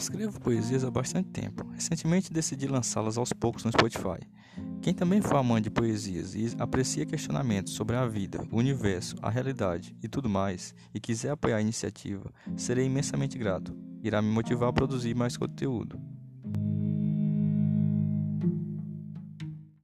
Escrevo poesias há bastante tempo. Recentemente decidi lançá-las aos poucos no Spotify. Quem também for amante de poesias e aprecia questionamentos sobre a vida, o universo, a realidade e tudo mais, e quiser apoiar a iniciativa, serei imensamente grato. Irá me motivar a produzir mais conteúdo.